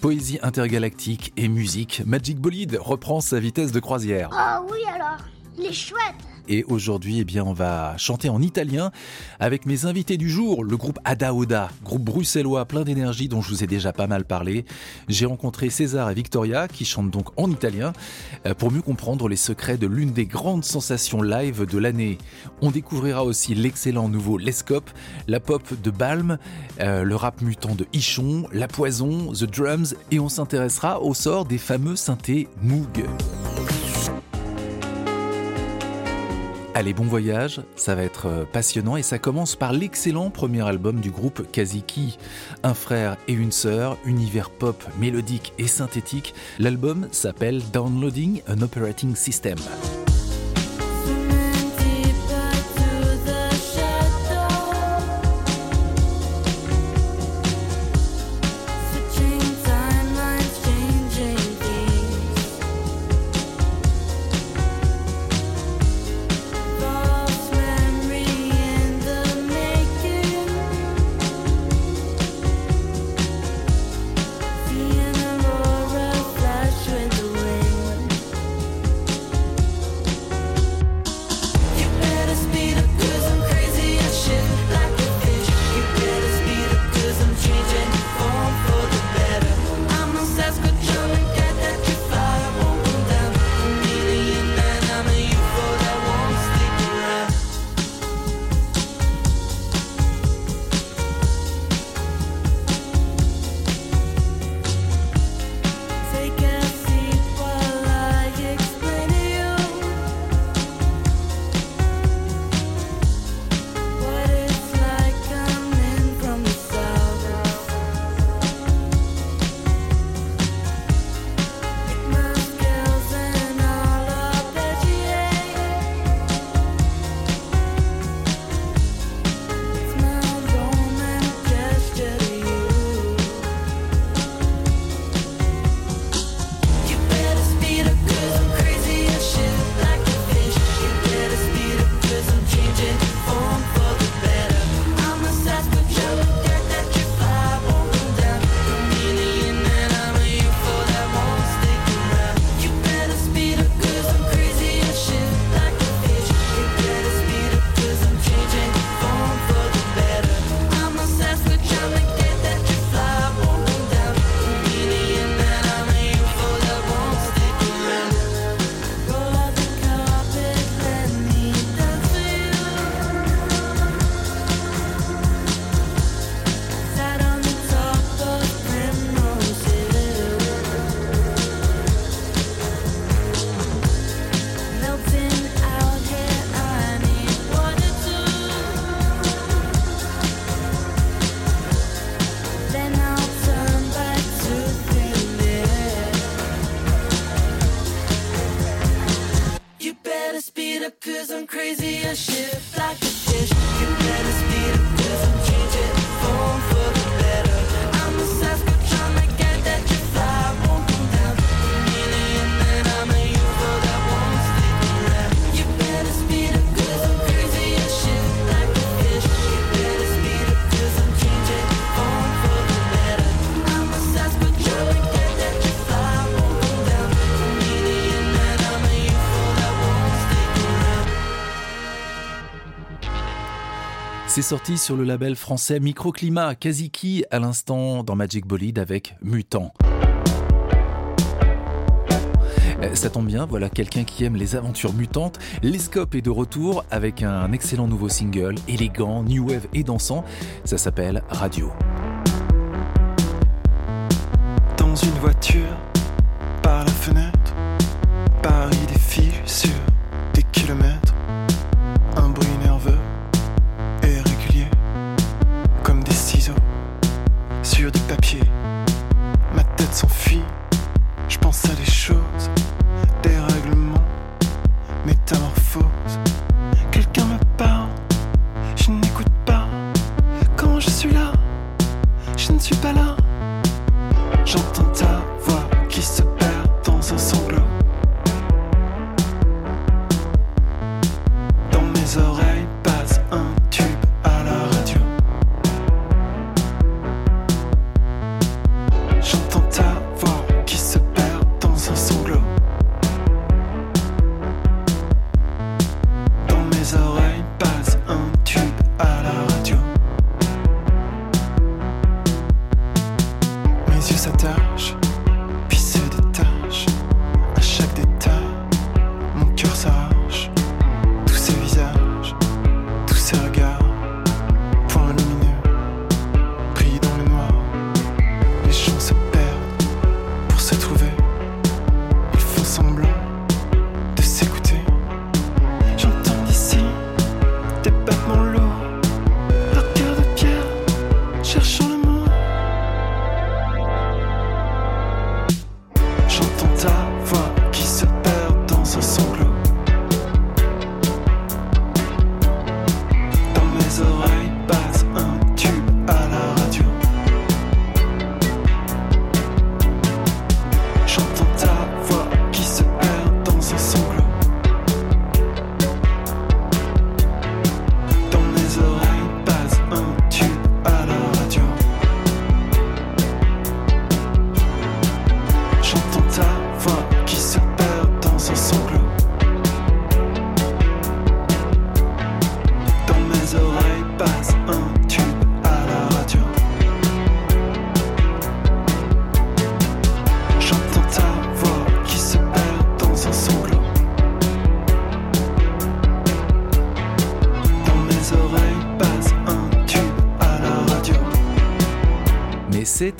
Poésie intergalactique et musique, Magic Bolide reprend sa vitesse de croisière. Oh oui alors, Et aujourd'hui, eh bien, on va chanter en italien avec mes invités du jour, le groupe Ada Oda, groupe bruxellois plein d'énergie dont je vous ai déjà pas mal parlé. J'ai rencontré César et Victoria qui chantent donc en italien euh, pour mieux comprendre les secrets de l'une des grandes sensations live de l'année. On découvrira aussi l'excellent nouveau Lescope, la pop de Balm, euh, le rap mutant de Ichon, la poison, The Drums et on s'intéressera au sort des fameux synthés Moog. Allez, bon voyage, ça va être euh, passionnant et ça commence par l'excellent premier album du groupe Kaziki. Un frère et une sœur, univers pop, mélodique et synthétique. L'album s'appelle Downloading an Operating System. Sorti sur le label français Microclimat, Kaziki à l'instant dans Magic Bolide avec Mutant. Euh, ça tombe bien, voilà quelqu'un qui aime les aventures mutantes. Lescope est de retour avec un excellent nouveau single, élégant, new wave et dansant. Ça s'appelle Radio. Dans une voiture, par la fenêtre, Paris défile sur des kilomètres.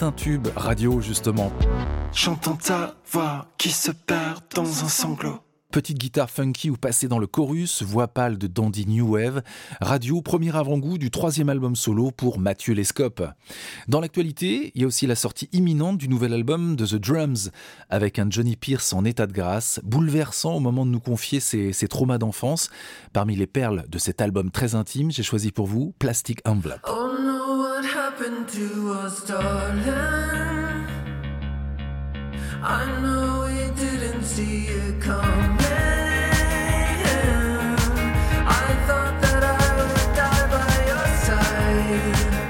Un tube radio, justement. J'entends ta voix qui se perd dans un sanglot. Petite guitare funky ou passée dans le chorus, voix pâle de dandy New Wave, radio, premier avant-goût du troisième album solo pour Mathieu Lescope. Dans l'actualité, il y a aussi la sortie imminente du nouvel album de The Drums, avec un Johnny Pierce en état de grâce, bouleversant au moment de nous confier ses, ses traumas d'enfance. Parmi les perles de cet album très intime, j'ai choisi pour vous Plastic Envelope. Oh happened to us, darling? I know we didn't see it coming. I thought that I would die by your side.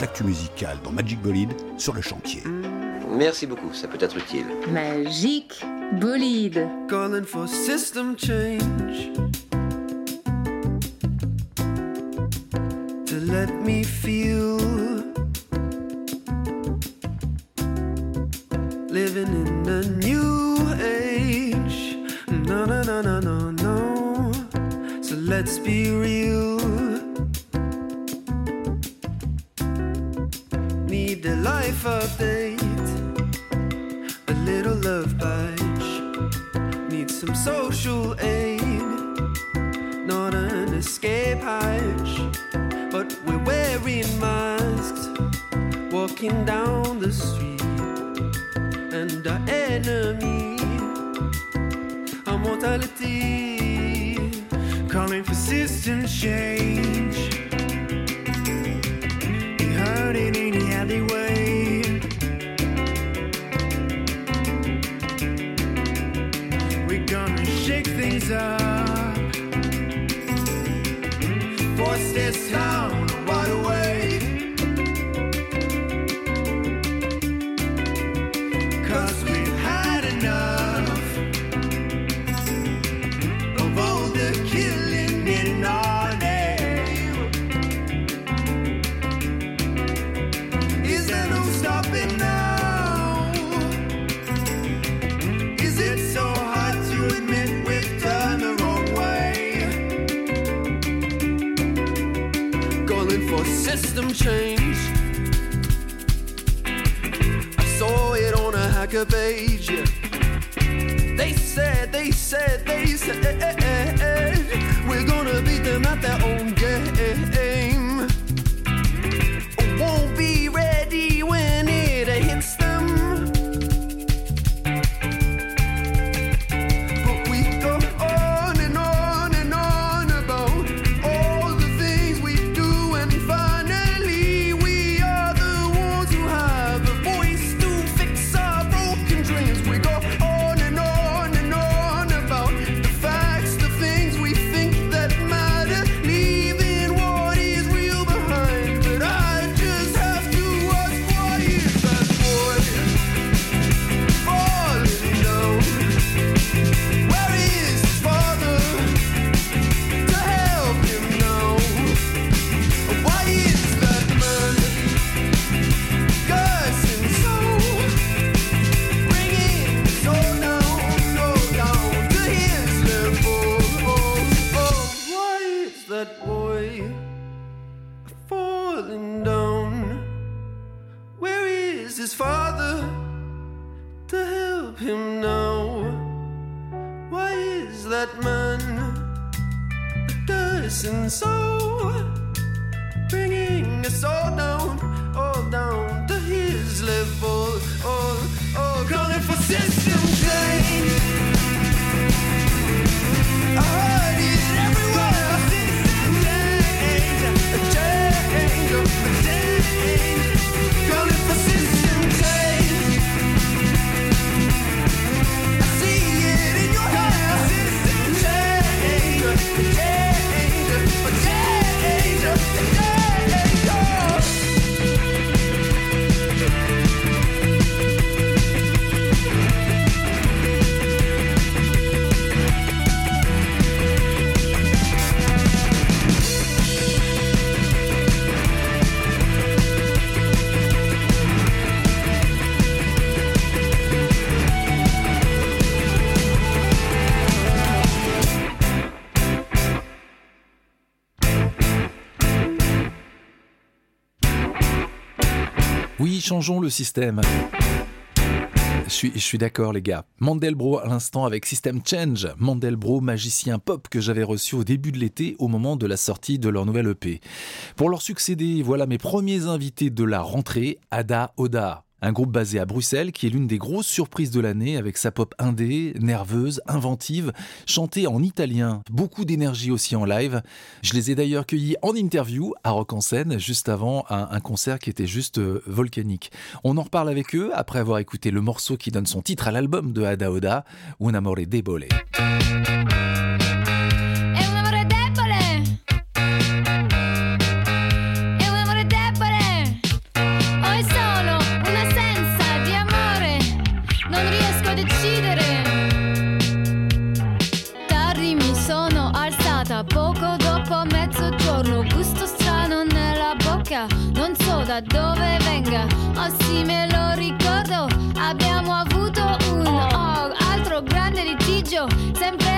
toute l'actu musicale dans Magic Bolide sur le chantier. Merci beaucoup, ça peut être utile. Magic Bolide. Calling for system change. changeons le système. Je suis, d'accord les gars. Mandelbro à l'instant avec System Change. Mandelbro, magicien pop que j'avais reçu au début de l'été au moment de la sortie de leur nouvelle EP. Pour leur succéder, voilà mes premiers invités de la rentrée, Ada Oda. Un groupe basé à Bruxelles qui est l'une des grosses surprises de l'année avec sa pop indé, nerveuse, inventive, chantée en italien, beaucoup d'énergie aussi en live. Je les ai d'ailleurs cueillis en interview à Rock en scène juste avant un, concert qui était juste euh, volcanique. On en reparle avec eux après avoir écouté le morceau qui donne son titre à l'album de Ada Oda, Un amore debole. Da dove venga, oh sì me lo ricordo, abbiamo avuto un oh, altro grande litigio, sempre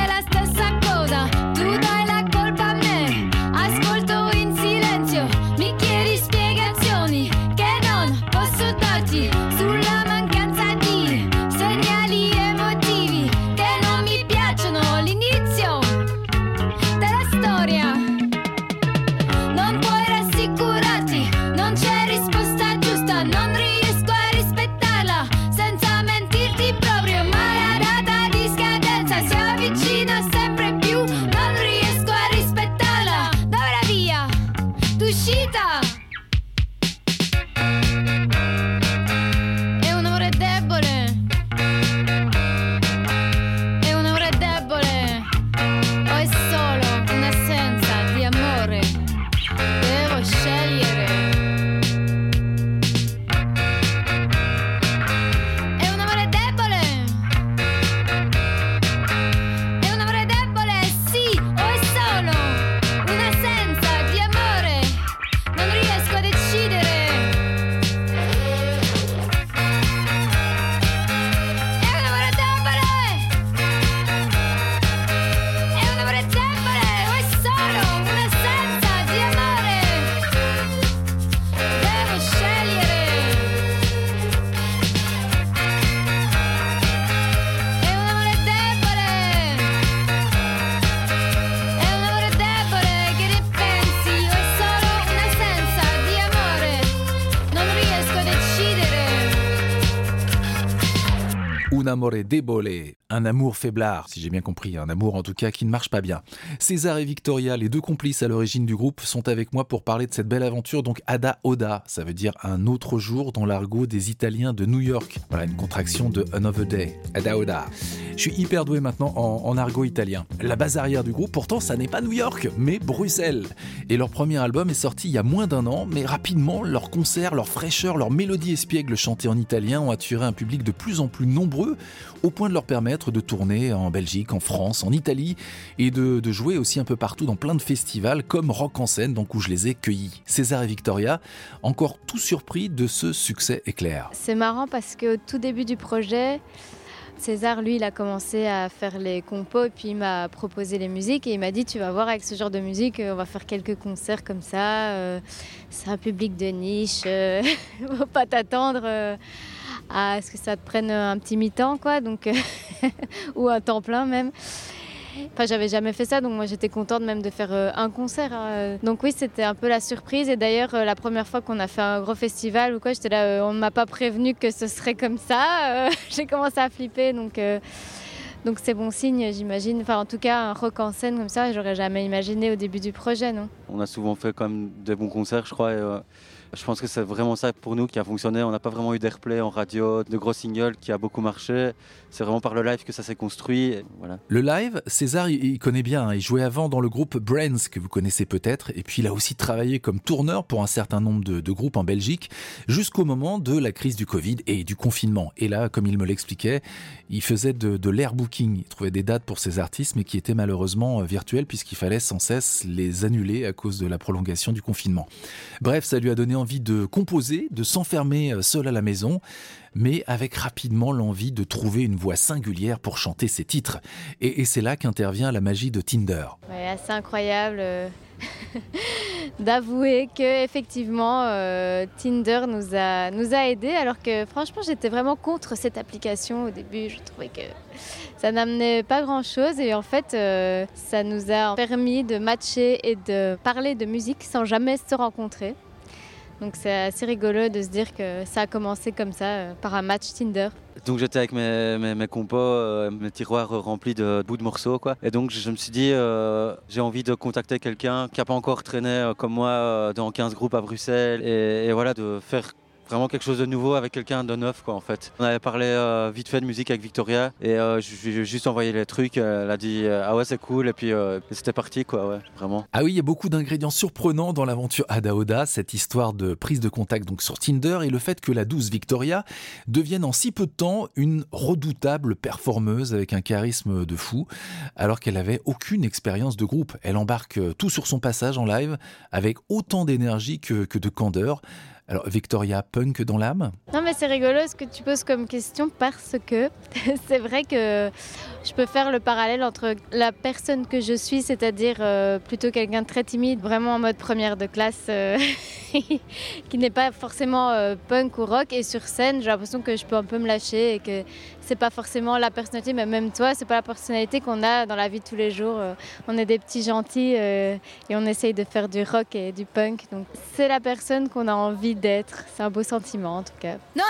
Débole, un amour faiblard, si j'ai bien compris, un amour en tout cas qui ne marche pas bien. César et Victoria, les deux complices à l'origine du groupe, sont avec moi pour parler de cette belle aventure. Donc Ada Oda, ça veut dire un autre jour dans l'argot des Italiens de New York. Voilà une contraction de Another Day. Ada Oda. Je suis hyper doué maintenant en, en argot italien. La base arrière du groupe, pourtant, ça n'est pas New York, mais Bruxelles. Et leur premier album est sorti il y a moins d'un an, mais rapidement, leurs concerts, leur fraîcheur, leur mélodie espiègle chantée en italien ont attiré un public de plus en plus nombreux, au point de leur permettre de tourner en Belgique, en France, en Italie, et de, jouer aussi un peu partout dans plein de festivals, comme Rock en scène, donc où je les ai cueillis. César et Victoria, encore tout surpris de ce succès éclair. C'est marrant parce qu'au tout début du projet, César, lui, il a commencé à faire les compos et puis il m'a proposé les musiques et il m'a dit tu vas voir avec ce genre de musique, euh, on va faire quelques concerts comme ça. euh, c'est un public de niche, euh, faut pas t'attendre euh, à ce que ça te prenne un petit mi-temps quoi, donc euh, ou un temps plein même. Enfin, j'avais jamais fait ça, donc moi j'étais contente même de faire euh, un concert. hein. Donc oui, c'était un peu la surprise. Et d'ailleurs, euh, la première fois qu'on a fait un gros festival ou quoi, j'étais là, euh, on ne m'a pas prévenu que ce serait comme ça. Euh, J'ai commencé à flipper, donc euh, donc c'est bon signe, j'imagine. Enfin, en tout cas, un rock en scène comme ça, j'aurais jamais imaginé au début du projet, non? On a souvent fait quand même des bons concerts, je crois. euh, je pense que c'est vraiment ça pour nous qui a fonctionné. On n'a pas vraiment eu d'airplay en radio, de gros singles qui a beaucoup marché. C'est vraiment par le live que ça s'est construit. voilà. Le live, César, il connaît bien. hein. Il jouait avant dans le groupe Brains, que vous connaissez peut-être. Et puis, il a aussi travaillé comme tourneur pour un certain nombre de, groupes en Belgique, jusqu'au moment de la crise du Covid et du confinement. Et là, comme il me l'expliquait, il faisait de, de l'airbooking. Il trouvait des dates pour ses artistes, mais qui étaient malheureusement euh, virtuelles, puisqu'il fallait sans cesse les annuler à cause de la prolongation du confinement. Bref, ça lui a donné envie de composer, de s'enfermer euh, seul à la maison, mais avec rapidement l'envie de trouver une voix singulière pour chanter ses titres. Et, c'est là qu'intervient la magie de Tinder. Ouais, assez incroyable euh, d'avouer que effectivement euh, Tinder nous a nous a aidés alors que franchement j'étais vraiment contre cette application au début je trouvais que ça n'amenait pas grand chose et en fait ça nous a permis de matcher et de parler de musique sans jamais se rencontrer donc c'est assez rigolo de se dire que ça a commencé comme ça euh, par un match Tinder Donc j'étais avec mes, mes, mes compas, euh, mes tiroirs remplis de bouts de morceaux. Quoi. Et donc je me suis dit, euh, j'ai envie de contacter quelqu'un qui n'a pas encore traîné euh, comme moi dans 15 groupes à Bruxelles. Et voilà, de faire vraiment quelque chose de nouveau avec quelqu'un de neuf quoi en fait. On avait parlé euh, vite fait de musique avec Victoria et euh, je je lui ai juste envoyé les trucs, elle a dit euh, ah ouais c'est cool et puis euh, c'était parti quoi ouais vraiment. Ah oui, il y a beaucoup d'ingrédients surprenants dans l'aventure Ada Oda, cette histoire de prise de contact donc sur Tinder et le fait que la douce Victoria devienne en si peu de temps une redoutable performeuse avec un charisme de fou, alors qu'elle avait aucune expérience de groupe. Elle embarque tout sur son passage en live avec autant d'énergie que de candeur. Alors Victoria, punk dans l'âme? Non mais c'est rigolo ce que tu poses comme question parce que c'est vrai que je peux faire le parallèle entre la personne que je suis, c'est-à-dire euh, plutôt quelqu'un de très timide, vraiment en mode première de classe, euh, qui n'est pas forcément euh, punk ou rock, et sur scène j'ai l'impression que je peux un peu me lâcher et que c'est pas forcément la personnalité, mais même toi, c'est pas la personnalité qu'on a dans la vie de tous les jours. On est des petits gentils et on essaye de faire du rock et du punk, donc c'est la personne qu'on a envie d'être. C'est un beau sentiment en tout cas. Non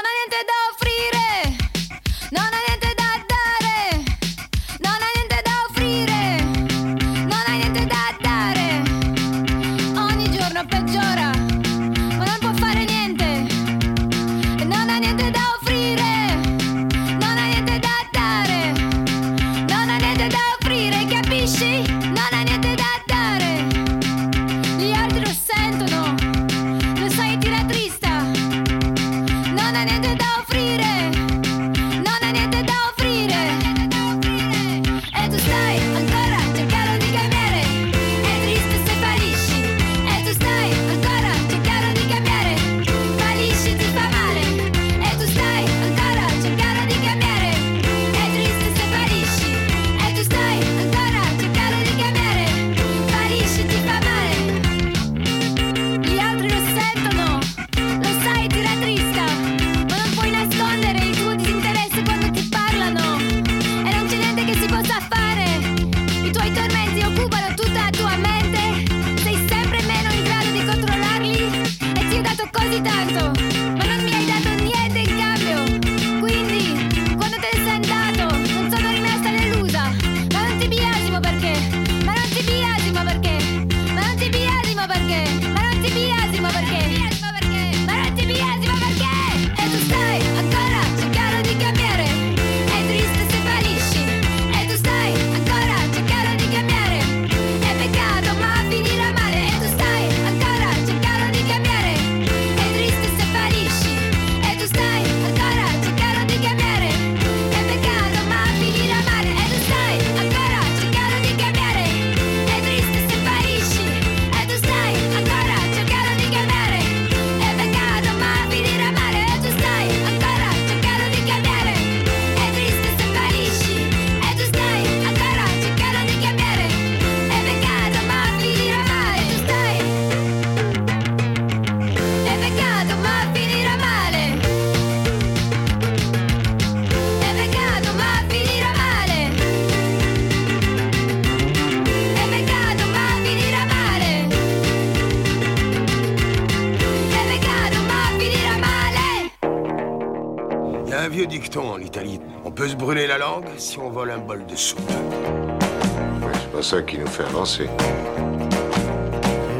peut se brûler la langue si on vole un bol de soupe. c'est pas ça qui nous fait avancer.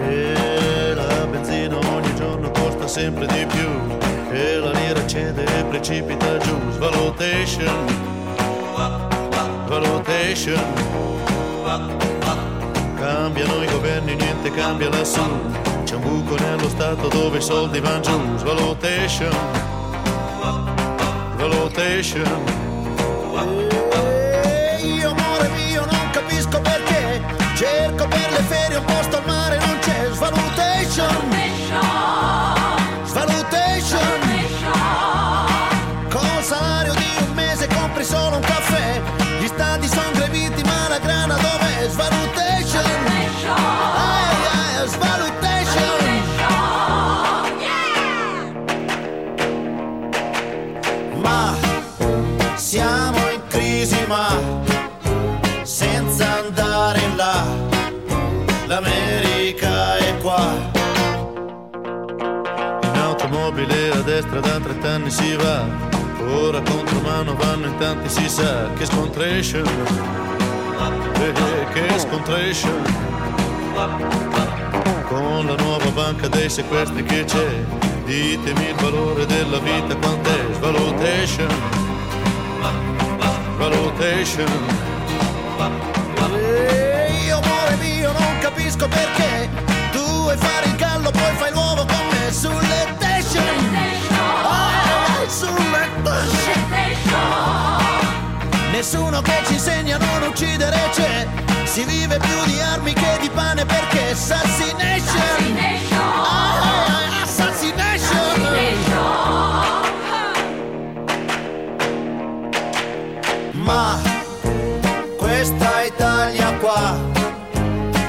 E la benzina ogni giorno costa sempre di più e la lira cede e precipita giù. Svalutation, valutation. Cambiano i governi, niente cambia lassù. C'è un buco nello stato dove i soldi vanno giù. Svalutation, valutation. Capisco perché. Cerco per le ferie un posto al mare non c'è. Svalutation destra da 30 anni si va. Ora contro mano vanno in tanti si sa Che scontration Eh, Che scontration Con la nuova banca dei sequestri che c'è Ditemi il valore della vita quant'è Svalutation Svalutation E io amore mio non capisco perché. Tu vuoi fare il gallo poi fai l'uovo con me sulle station Ah, sulle station Nessuno che ci insegna a non uccidere c'è. Si vive più di armi che di pane perché Assassination. Ah, Assassination. Ma questa Italia qua,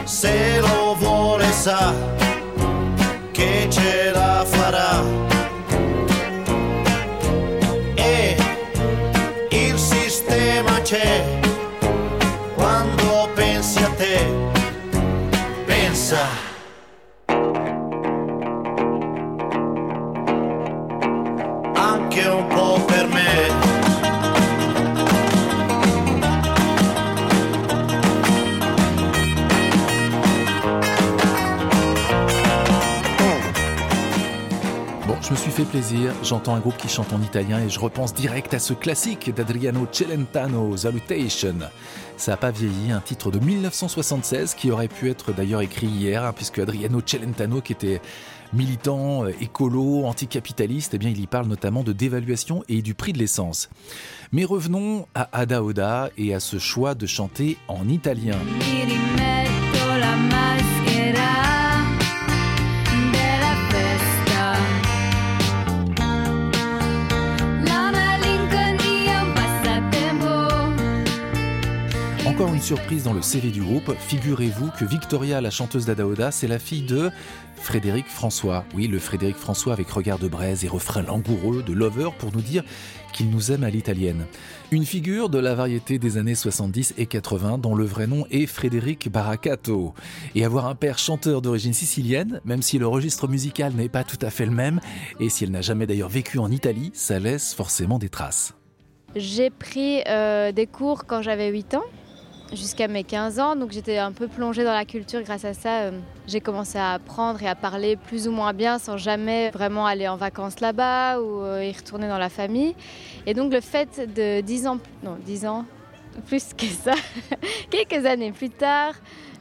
se lo vuole sa Yeah. J'entends un groupe qui chante en italien et je repense direct à ce classique d'Adriano Celentano, Salutation. Ça n'a pas vieilli, un titre de 1976 qui aurait pu être d'ailleurs écrit hier, hein, puisque Adriano Celentano, qui était militant, euh, écolo, anticapitaliste, eh bien il y parle notamment de dévaluation et du prix de l'essence. Mais revenons à Ada Oda et à ce choix de chanter en italien. Encore une surprise dans le CV du groupe. Figurez-vous que Victoria, la chanteuse d'Adaoda, c'est la fille de Frédéric François. Oui, le Frédéric François avec regard de braise et refrain langoureux de Lover pour nous dire qu'il nous aime à l'italienne. Une figure de la variété des années 70 et 80 dont le vrai nom est Frédéric Baracato. Et avoir un père chanteur d'origine sicilienne, même si le registre musical n'est pas tout à fait le même, et si elle n'a jamais d'ailleurs vécu en Italie, ça laisse forcément des traces. J'ai pris euh, des cours quand j'avais 8 ans, jusqu'à mes 15 ans, donc j'étais un peu plongée dans la culture grâce à ça. euh, J'ai commencé à apprendre et à parler plus ou moins bien sans jamais vraiment aller en vacances là-bas ou euh, y retourner dans la famille. Et donc le fait de 10 ans, non 10 ans, plus que ça, quelques années plus tard,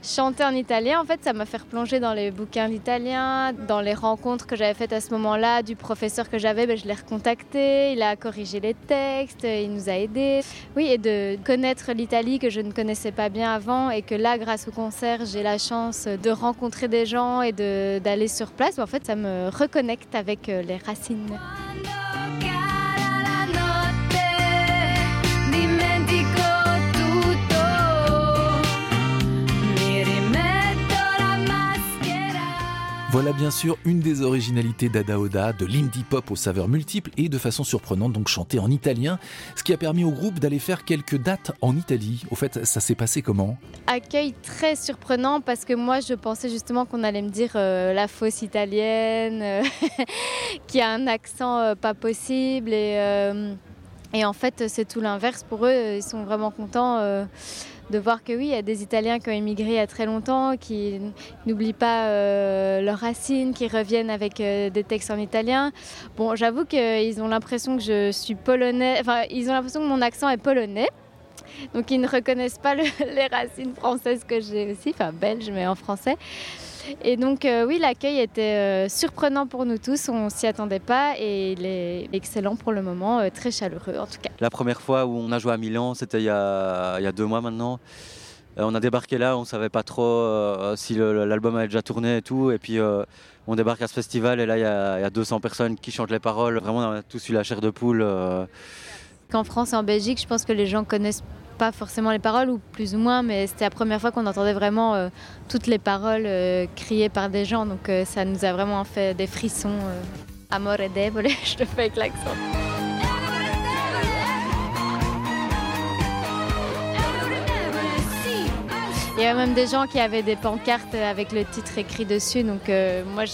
chanter en italien, en fait, ça m'a fait replonger dans les bouquins d'italien, dans les rencontres que j'avais faites à ce moment-là, du professeur que j'avais, ben, je l'ai recontacté, il a corrigé les textes, il nous a aidés. Oui, et de connaître l'Italie que je ne connaissais pas bien avant et que là, grâce au concert, j'ai la chance de rencontrer des gens et d'aller sur place, en fait, ça me reconnecte avec euh, les racines. Voilà bien sûr une des originalités d'Ada Oda, de l'indie pop aux saveurs multiples et de façon surprenante donc chanté en italien, ce qui a permis au groupe d'aller faire quelques dates en Italie. Au fait, ça s'est passé comment? Accueil très surprenant parce que moi je pensais justement qu'on allait me dire euh, la fausse italienne, euh, qui a un accent euh, pas possible et, et en fait c'est tout l'inverse pour eux, ils sont vraiment contents. De voir que oui, il y a des Italiens qui ont immigré il y a très longtemps, qui n'oublient pas euh, leurs racines, qui reviennent avec euh, des textes en italien. Bon, j'avoue qu'ils ont l'impression que je suis polonais, enfin, ils ont l'impression que mon accent est polonais. Donc ils ne reconnaissent pas le- les racines françaises que j'ai aussi, enfin belges mais en français. Et donc euh, oui, l'accueil était euh, surprenant pour nous tous, on s'y attendait pas et il est excellent pour le moment, euh, très chaleureux en tout cas. La première fois où on a joué à Milan, c'était il, y a- il y a deux mois maintenant. Euh, on a débarqué là, on savait pas trop euh, si l'album avait déjà tourné et tout. Et puis euh, on débarque à ce festival et là il y, a, il y a 200 personnes qui chantent les paroles. Vraiment, on a tous eu la chair de poule. euh. Qu'en France et en Belgique, je pense que les gens connaissent pas forcément les paroles ou plus ou moins, mais c'était la première fois qu'on entendait vraiment euh, toutes les paroles euh, criées par des gens, donc euh, ça nous a vraiment fait des frissons. Amore debole, je le fais avec l'accent. Il y avait même des gens qui avaient des pancartes avec le titre écrit dessus. Donc euh, moi,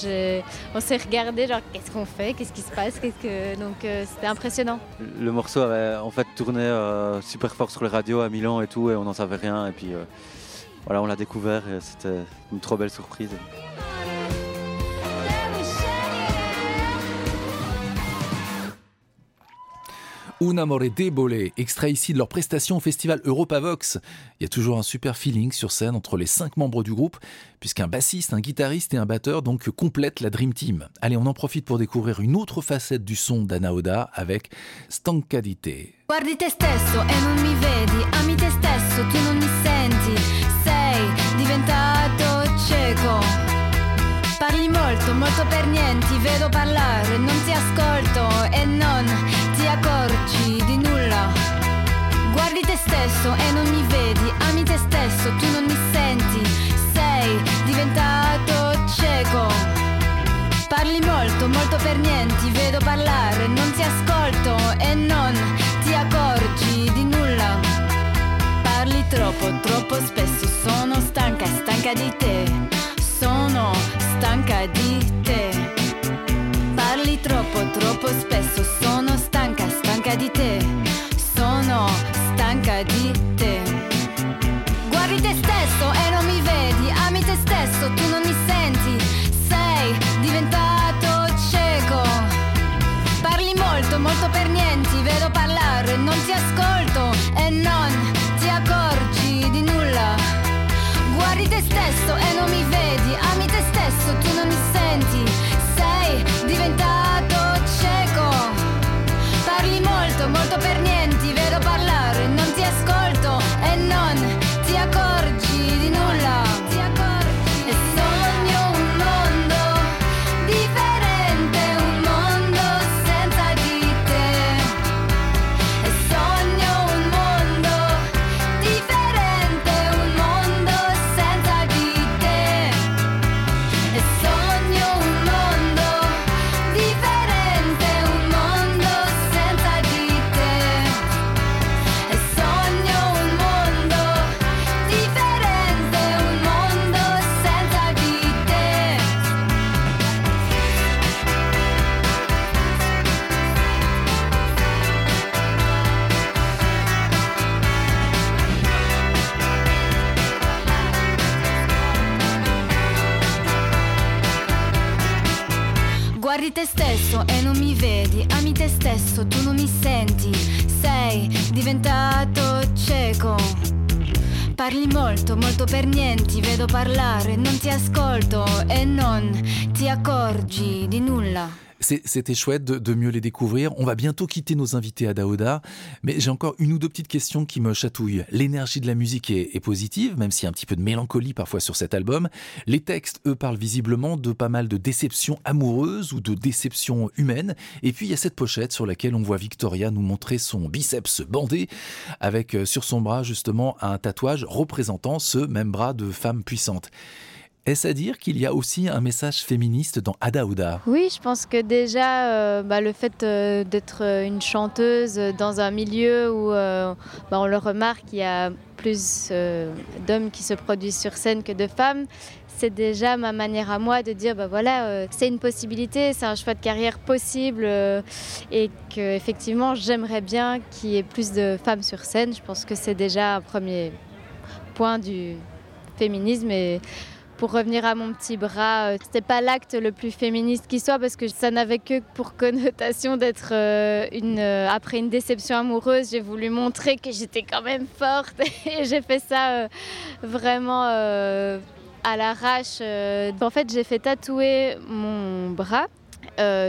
on s'est regardé, genre qu'est-ce qu'on fait, qu'est-ce qui se passe, que donc euh, c'était impressionnant. Le morceau avait en fait tourné euh, super fort sur les radios à Milan et tout, et on n'en savait rien. Et puis voilà, on l'a découvert et c'était une trop belle surprise. Un amore debole, extrait ici de leur prestation au festival Europavox. Il y a toujours un super feeling sur scène entre les cinq membres du groupe, puisqu'un bassiste, un guitariste et un batteur donc complètent la Dream Team. Allez, on en profite pour découvrir une autre facette du son d'Anna Oda avec Stancadite. Guardi. Parli molto, molto per niente, vedo parlare, non ti ascolto e non accorgi di nulla. Guardi te stesso e non mi vedi, ami te stesso, tu non mi senti, sei diventato cieco. Parli molto, molto per niente, vedo parlare, non ti ascolto e non ti accorgi di nulla. Parli troppo, troppo spesso, sono stanca, stanca di te, sono stanca di te. Parli troppo, troppo spesso, stanca, di te, sono stanca di te. Guardi te stesso e non mi vedi, ami te stesso, tu non mi senti, sei diventato cieco. Parli molto, molto per niente, vedo parlare, non ti ascolto e non per niente, vedo parlare, non ti ascolto e non ti accorgi di nulla. C'était chouette de, de mieux les découvrir. On va bientôt quitter nos invités à Daoda, mais j'ai encore une ou deux petites questions qui me chatouillent. L'énergie de la musique est, est positive, même s'il y a un petit peu de mélancolie parfois sur cet album. Les textes, eux, parlent visiblement de pas mal de déceptions amoureuses ou de déceptions humaines. Et puis il y a cette pochette sur laquelle on voit Victoria nous montrer son biceps bandé, avec euh, sur son bras justement un tatouage représentant ce même bras de femme puissante. Est-ce à dire qu'il y a aussi un message féministe dans Ada Ouda? Oui, je pense que déjà, euh, bah, le fait euh, d'être euh, une chanteuse dans un milieu où bah, on le remarque, il y a plus d'hommes qui se produisent sur scène que de femmes. C'est déjà ma manière à moi de dire, bah voilà, c'est une possibilité, c'est un choix de carrière possible et que effectivement, j'aimerais bien qu'il y ait plus de femmes sur scène. Je pense que c'est déjà un premier point du féminisme et pour revenir à mon petit bras, euh, c'était pas l'acte le plus féministe qui soit parce que ça n'avait que pour connotation d'être euh, une euh, après une déception amoureuse, j'ai voulu montrer que j'étais quand même forte et j'ai fait ça vraiment à l'arrache. En fait, j'ai fait tatouer mon bras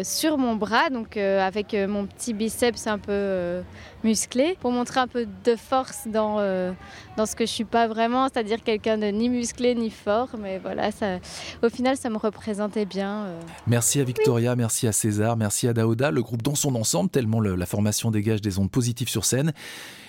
sur mon bras, donc avec mon petit biceps un peu musclé, pour montrer un peu de force dans, euh, dans ce que je suis pas vraiment, c'est-à-dire quelqu'un de ni musclé ni fort, mais voilà, ça, au final, ça me représentait bien. euh. Merci à Victoria, merci à César, merci à Daoda, le groupe dans son ensemble, tellement le- la formation dégage des ondes positives sur scène.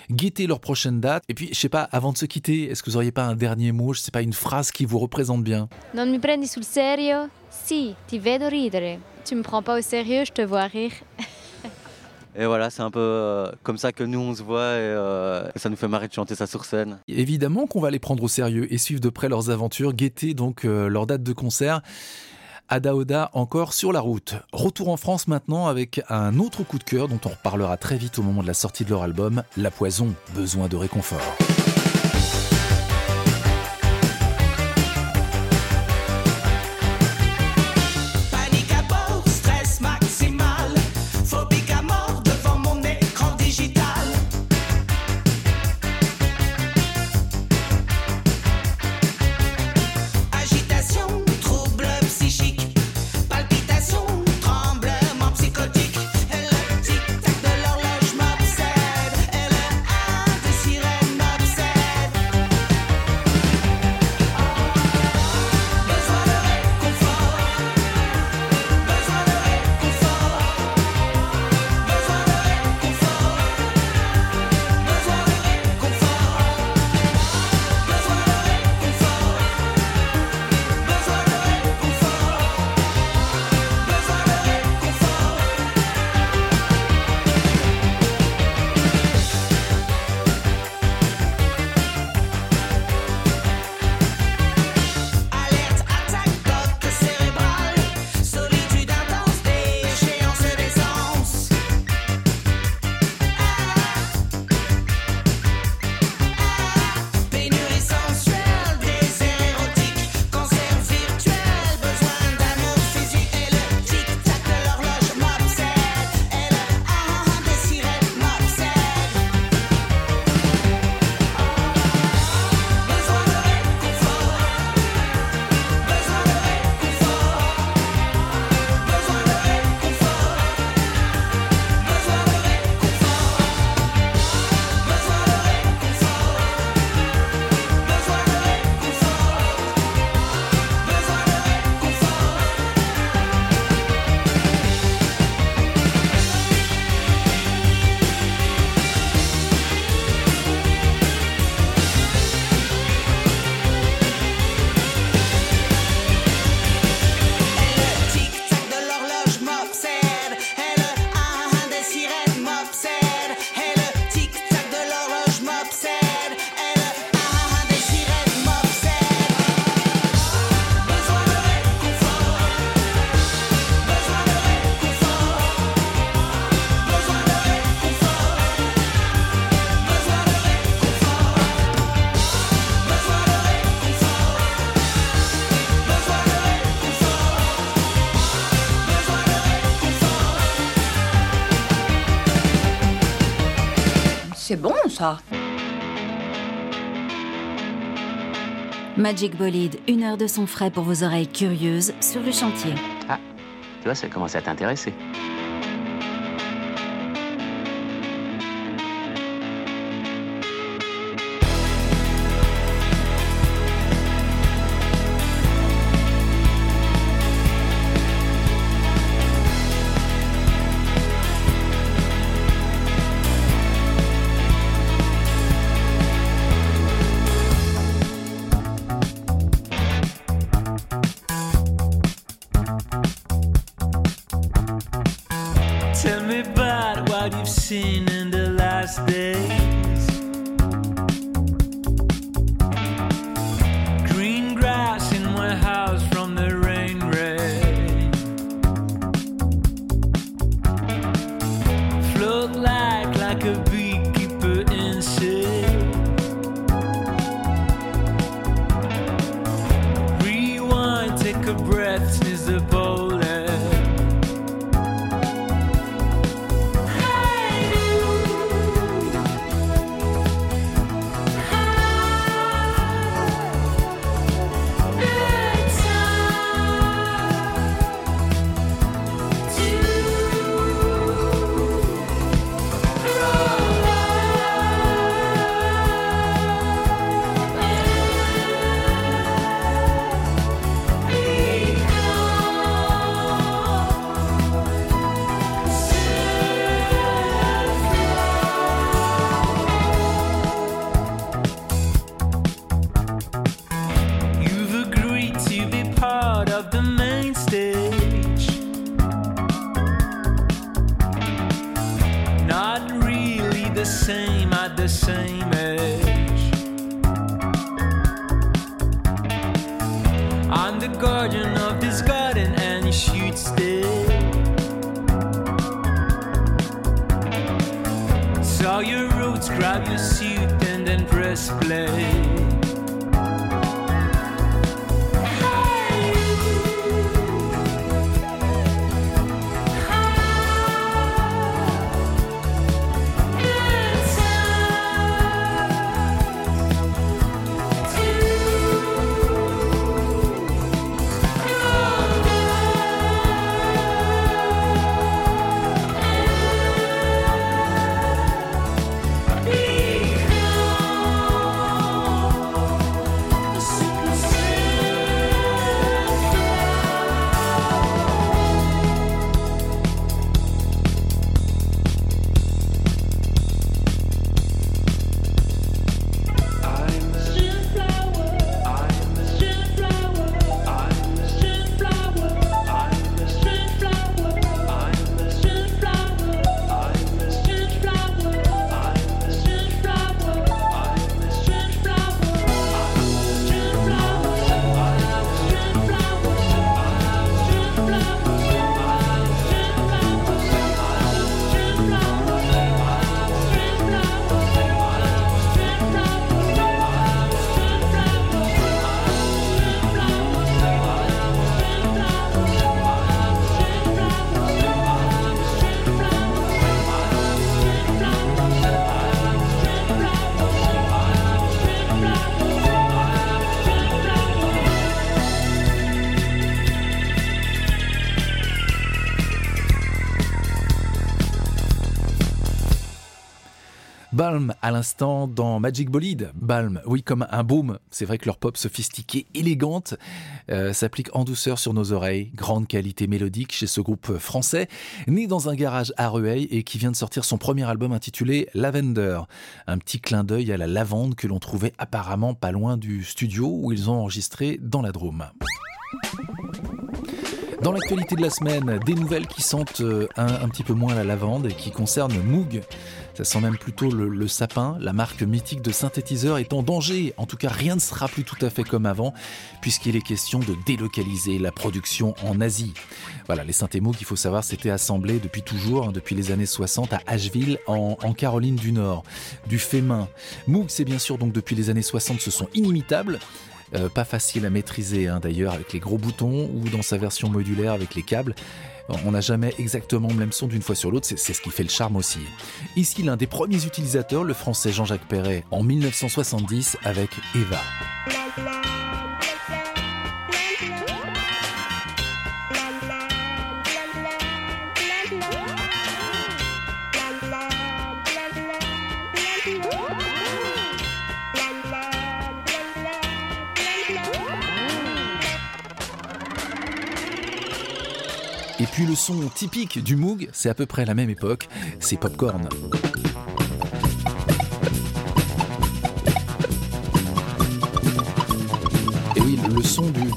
Guettez leur prochaine date. Et puis, je sais pas, avant de se quitter, est-ce que vous auriez pas un dernier mot, je sais pas, une phrase qui vous représente bien? Non mi prendi sul serio? Si, ti vedo ridere. Tu me prends pas au sérieux, je te vois rire. Et voilà, c'est un peu euh, comme ça que nous on se voit et, euh, et ça nous fait marrer de chanter ça sur scène. Évidemment qu'on va les prendre au sérieux et suivre de près leurs aventures, guetter donc euh, leur date de concert. Adaoda encore sur la route. Retour en France maintenant avec un autre coup de cœur dont on reparlera très vite au moment de la sortie de leur album, La Poison, besoin de réconfort. Magic Bolide, une heure de son frais pour vos oreilles curieuses sur le chantier. Ah, tu vois, ça commence à t'intéresser. Balm à l'instant dans Magic Bolide. Balm, oui, comme un baume. C'est vrai que leur pop sophistiquée, élégante, euh, s'applique en douceur sur nos oreilles. Grande qualité mélodique chez ce groupe français, né dans un garage à Rueil et qui vient de sortir son premier album intitulé Lavender. Un petit clin d'œil à la lavande que l'on trouvait apparemment pas loin du studio où ils ont enregistré dans la Drôme. Dans l'actualité de la semaine, des nouvelles qui sentent euh, un, un petit peu moins la lavande et qui concernent Moog. Ça sent même plutôt le, sapin. La marque mythique de synthétiseurs est en danger. En tout cas, rien ne sera plus tout à fait comme avant, puisqu'il est question de délocaliser la production en Asie. Voilà, les synthés Moog, il faut savoir, c'était assemblé depuis toujours, hein, depuis les années 60 à Asheville, en, en Caroline du Nord, du fait main. Moog, c'est bien sûr donc depuis les années 60, ce sont inimitables. Euh, pas facile à maîtriser hein, d'ailleurs avec les gros boutons ou dans sa version modulaire avec les câbles. On n'a jamais exactement le même son d'une fois sur l'autre, c'est ce qui fait le charme aussi. Ici, l'un des premiers utilisateurs, le français Jean-Jacques Perret, en 1970 avec Eva. Le son typique du Moog, c'est à peu près la même époque, c'est Popcorn.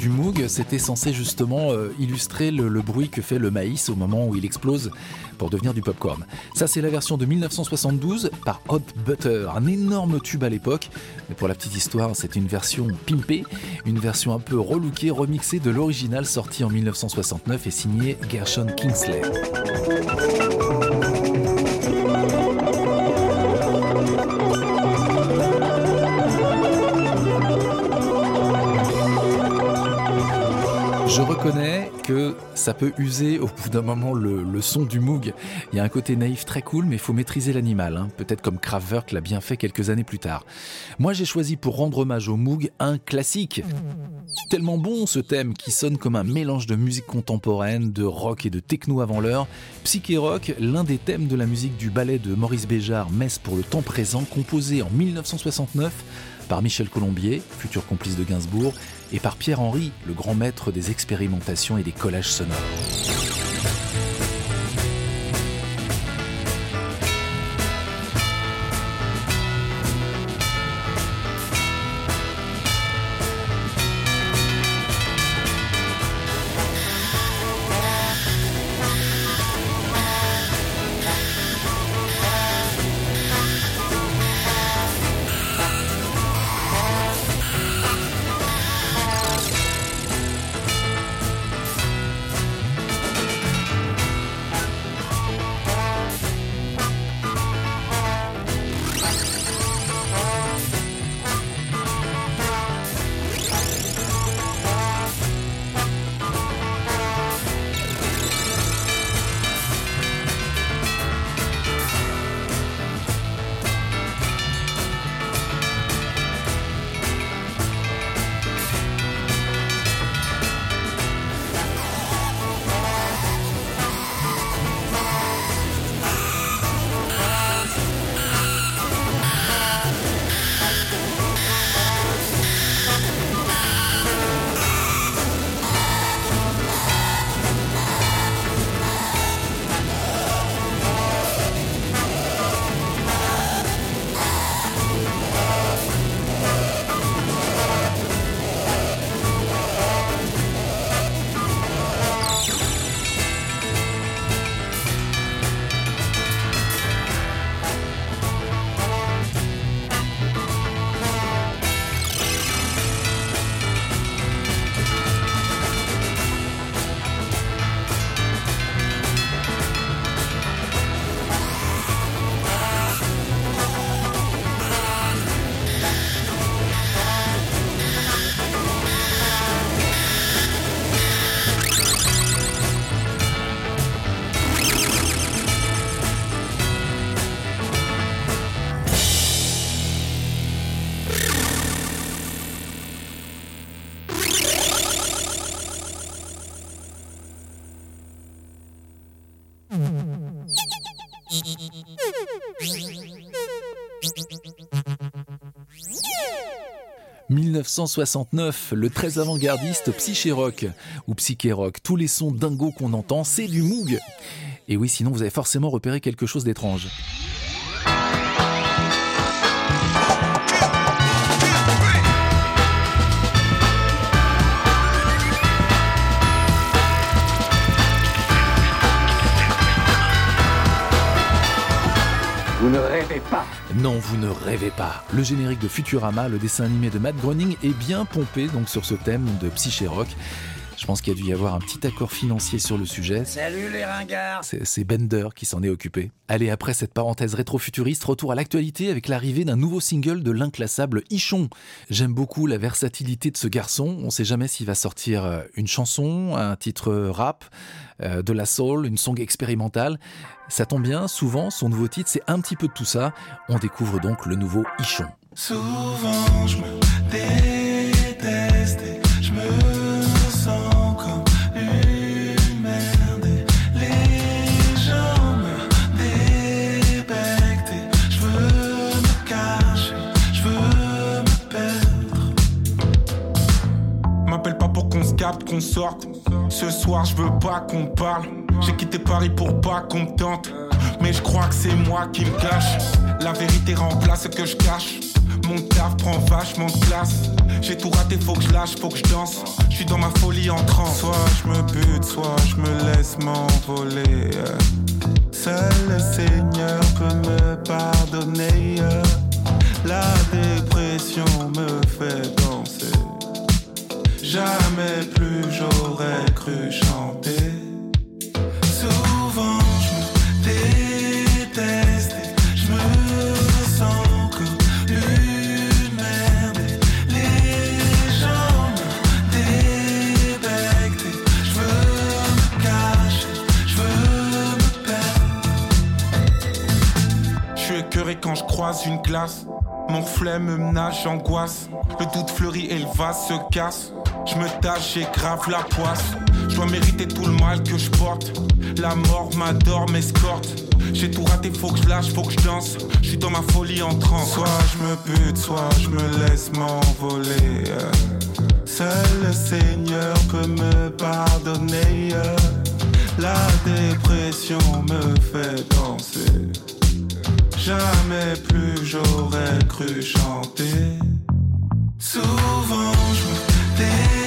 Du, Moog, c'était censé justement euh, illustrer le, bruit que fait le maïs au moment où il explose pour devenir du popcorn. Ça, c'est la version de 1972 par Hot Butter, un énorme tube à l'époque. Mais pour la petite histoire, c'est une version pimpée, une version un peu relookée, remixée de l'original sorti en 1969 et signé Gershon Kingsley. Que ça peut user au bout d'un moment le, son du Moog. Il y a un côté naïf très cool, mais il faut maîtriser l'animal. hein. Peut-être comme Kraftwerk l'a bien fait quelques années plus tard. Moi, j'ai choisi pour rendre hommage au Moog un classique. Tellement bon ce thème qui sonne comme un mélange de musique contemporaine, de rock et de techno avant l'heure. Psyché Rock, l'un des thèmes de la musique du ballet de Maurice Béjart, Messe pour le temps présent, composé en 1969 par Michel Colombier, futur complice de Gainsbourg, et par Pierre Henry, le grand maître des expérimentations et des collages sonores. « 1969, le très avant-gardiste Psyché Rock ou Psyché Rock. Tous les sons dingos qu'on entend, c'est du Moog. Et oui, sinon vous avez forcément repéré quelque chose d'étrange. Non, vous ne rêvez pas. Le générique de Futurama, le dessin animé de Matt Groening, est bien pompé donc sur ce thème de Psyché Rock. Je pense qu'il y a dû y avoir un petit accord financier sur le sujet. Salut les ringards C'est Bender qui s'en est occupé. Allez, après cette parenthèse rétro-futuriste, retour à l'actualité avec l'arrivée d'un nouveau single de l'inclassable Ichon. J'aime beaucoup la versatilité de ce garçon. On sait jamais s'il va sortir euh, une chanson, un titre rap, euh, de la soul, une song expérimentale. Ça tombe bien, souvent, son nouveau titre, c'est un petit peu de tout ça. On découvre donc le nouveau Ichon. Souvent je me déteste et je me sens comme une merde et les gens me débectent et je veux me cacher, je veux me perdre. M'appelle pas pour qu'on se capte, qu'on sorte. Ce soir, je veux pas qu'on parle. J'ai quitté Paris pour pas qu'on tente. Mais je crois que c'est moi qui me cache. La vérité remplace ce que je cache. Mon taf prend vachement de place. J'ai tout raté, faut que je lâche, faut que je danse. Je suis dans ma folie en transe. Soit je me bute, soit je me laisse m'envoler. Seul le Seigneur peut me pardonner. La dépression me fait danser. Jamais plus j'aurais cru chanter. Souvent je me déteste je me sens comme une merde. Les gens me débectent je veux me cacher, je veux me perdre. Je suis écœuré quand je croise une glace. Mon reflet me menage, j'angoisse. Le doute fleurit et le vase se casse. Je me tâche, j'ai grave la poisse. Je dois mériter tout le mal que je porte. La mort m'adore, m'escorte. J'ai tout raté, faut que je lâche, faut que je danse. Je suis dans ma folie en transe. Soit je me bute, soit je me laisse m'envoler. Seul le Seigneur peut me pardonner. La dépression me fait danser. Jamais plus j'aurais cru chanter. Souvent je me déteste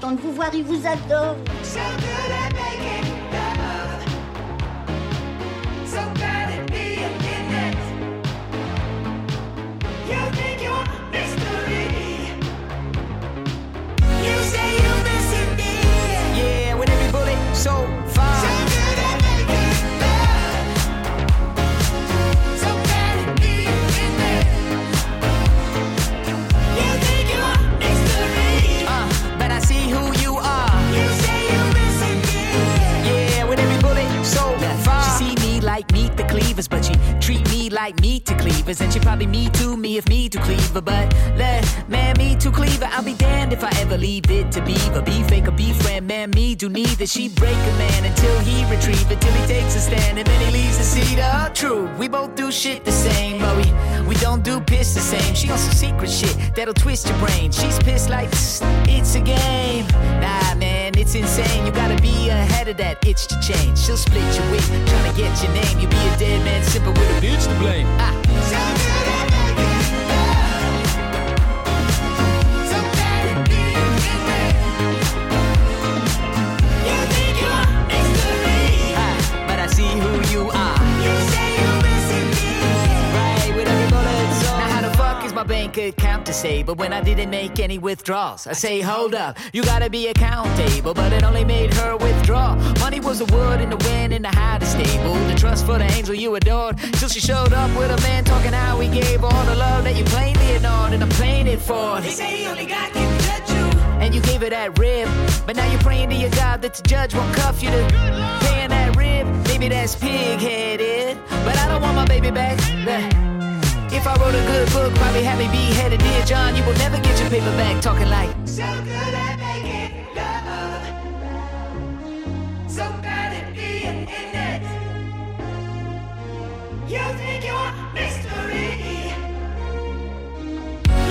tellement content de vous voir, il vous adore. And she probably me too, me if me to cleaver. But let man me to cleaver, I'll be damned if I ever leave it to beaver. Be fake or be friend, man, me do neither. She break a man until he retrieve it, till he takes a stand, and then he leaves the seat up. True, we both do shit the same, but we we don't do piss the same. She on some secret shit that'll twist your brain. She's pissed like it's a game. Nah, man, it's insane. You gotta be ahead of that itch to change. She'll split your wig, trying to get your name. You'll be a dead man simple with a bitch to blame. Ah. Account to say? But when I didn't make any withdrawals, I say, hold up, you gotta be accountable. But it only made her withdraw. Money was the wood in the wind in the hide stable. The trust for the angel you adored. Till she showed up with a man talking how he gave all the love that you plainly ignored. And I'm playing it for. They say only God can judge you. And you gave her that rib. But now you're praying to your God that the judge won't cuff you to paying that rib. Maybe that's pig headed. But I don't want my baby back. If I wrote a good book, probably have me beheaded. Dear John, you will never get your paper back. Talking like. So good at making love. So bad at being in it. You think you're a mystery.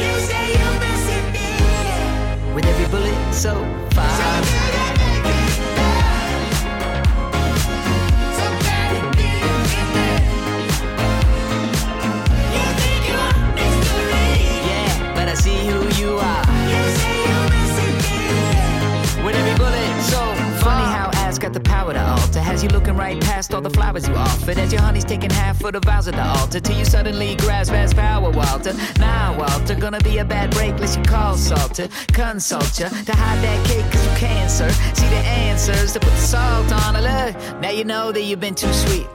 You say you're missing me. With every bullet so far. So the power to alter. Has you looking right past all the flowers you offered. As your honey's taking half of the vows at the altar. Till you suddenly grasp as power, Walter. Now, Walter, gonna be a bad break. Unless you call Salter. Consult ya to hide that cake cause you cancer. See the answers to put the salt on a look. Now you know that you've been too sweet.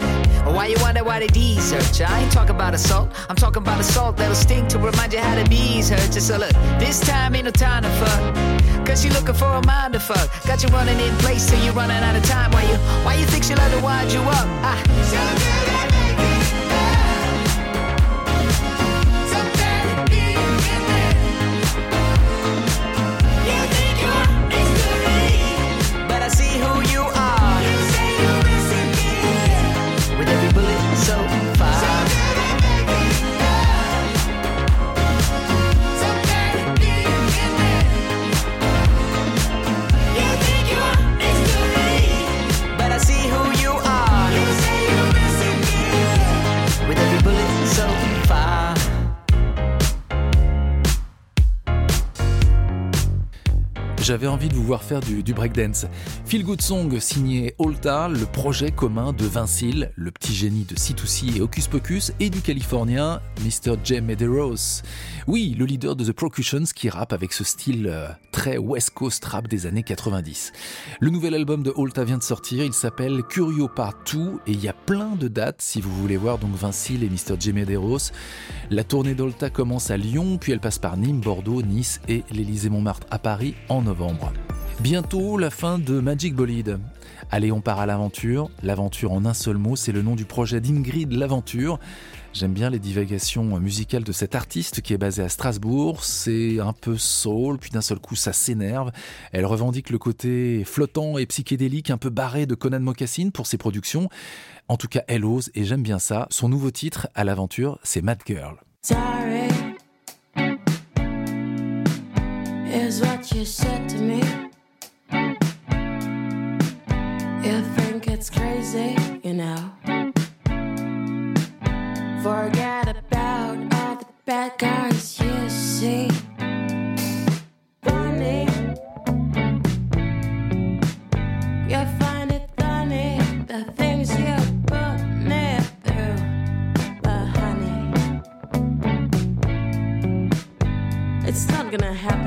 Why you wonder why they desert you? I ain't talking about assault. I'm talking about assault that'll sting to remind you how the bees hurt you. So look, this time ain't no time to fuck. Cause you looking for a mind to fuck. Got you running in place till you running out of time. Why you why you think she let her wind you up? Ah. So J'avais envie de vous voir faire du, breakdance. Feel Good Song signé Olta, le projet commun de Vincile, le petit génie de C2C et Hocus Pocus, et du Californien Mr. J. Medeiros. Oui, le leader de The Percussions qui rappe avec ce style euh, très West Coast rap des années 90. Le nouvel album de Olta vient de sortir, il s'appelle Curio Part 2 et il y a plein de dates si vous voulez voir donc Vincile et Mr. J. Medeiros. La tournée d'Olta commence à Lyon, puis elle passe par Nîmes, Bordeaux, Nice et l'Élysée-Montmartre à Paris en novembre. Bientôt la fin de Magic Bolide. Allez, on part à l'aventure. L'aventure en un seul mot, c'est le nom du projet d'Ingrid L'Aventure. J'aime bien les divagations musicales de cet artiste qui est basé à Strasbourg. C'est un peu soul, puis d'un seul coup ça s'énerve. Elle revendique le côté flottant et psychédélique, un peu barré de Conan Mocassin pour ses productions. En tout cas, elle ose et j'aime bien ça. Son nouveau titre à l'aventure, c'est Mad Girl. You said to me. You think it's crazy, you know. Forget about all the bad guys you see. Funny, you find it funny the things you put me through, but honey. It's not gonna happen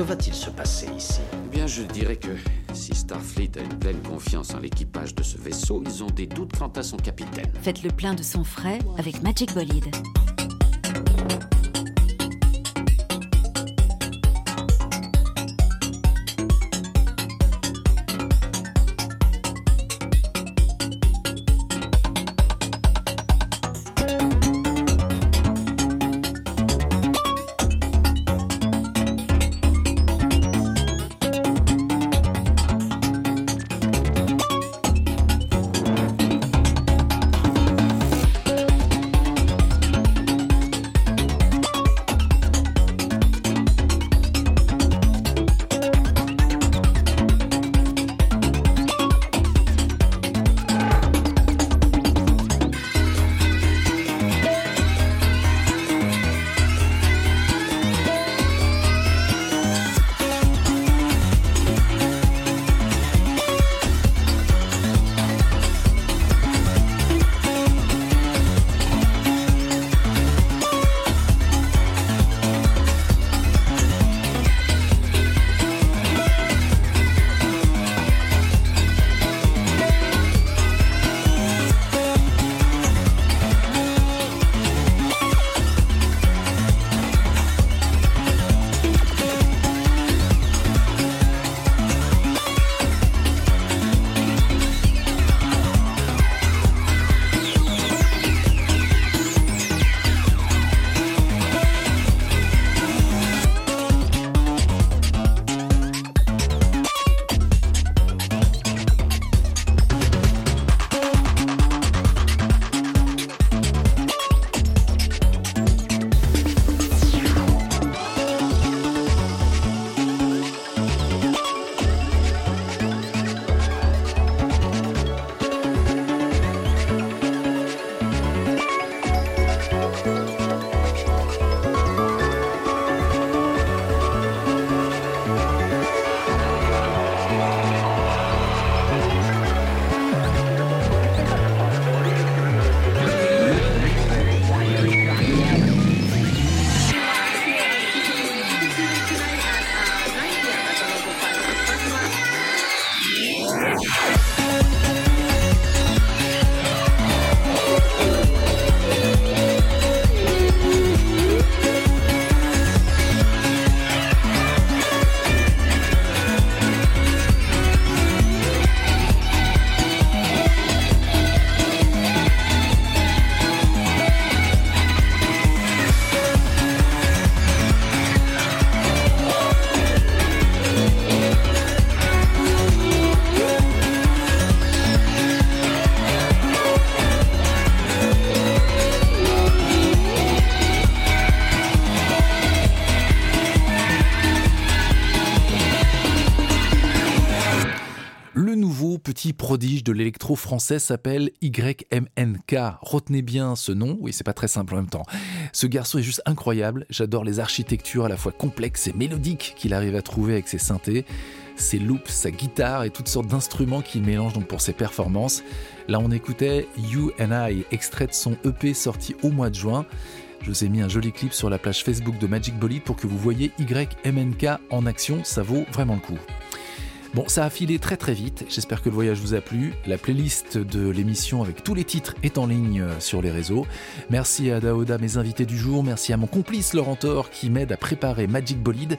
que va-t-il se passer ici? Eh bien, je dirais que si Starfleet a une pleine confiance en l'équipage de ce vaisseau, ils ont des doutes quant à son capitaine. Faites le plein de son frais avec Magic Bolide. L'électro français s'appelle YMNK. Retenez bien ce nom, oui c'est pas très simple en même temps. Ce garçon est juste incroyable, j'adore les architectures à la fois complexes et mélodiques qu'il arrive à trouver avec ses synthés, ses loops, sa guitare et toutes sortes d'instruments qu'il mélange donc pour ses performances. Là on écoutait You and I, extrait de son EP sorti au mois de juin. Je vous ai mis un joli clip sur la page Facebook de Magic Bolide pour que vous voyez YMNK en action, ça vaut vraiment le coup. Bon, ça a filé très très vite, j'espère que le voyage vous a plu. La playlist de l'émission avec tous les titres est en ligne euh, sur les réseaux. Merci à Daoda, mes invités du jour, merci à mon complice Laurent Thor qui m'aide à préparer Magic Bolide.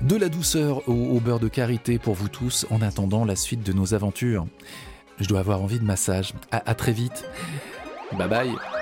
De la douceur au, beurre de karité pour vous tous en attendant la suite de nos aventures. Je dois avoir envie de massage. À très vite. Bye bye.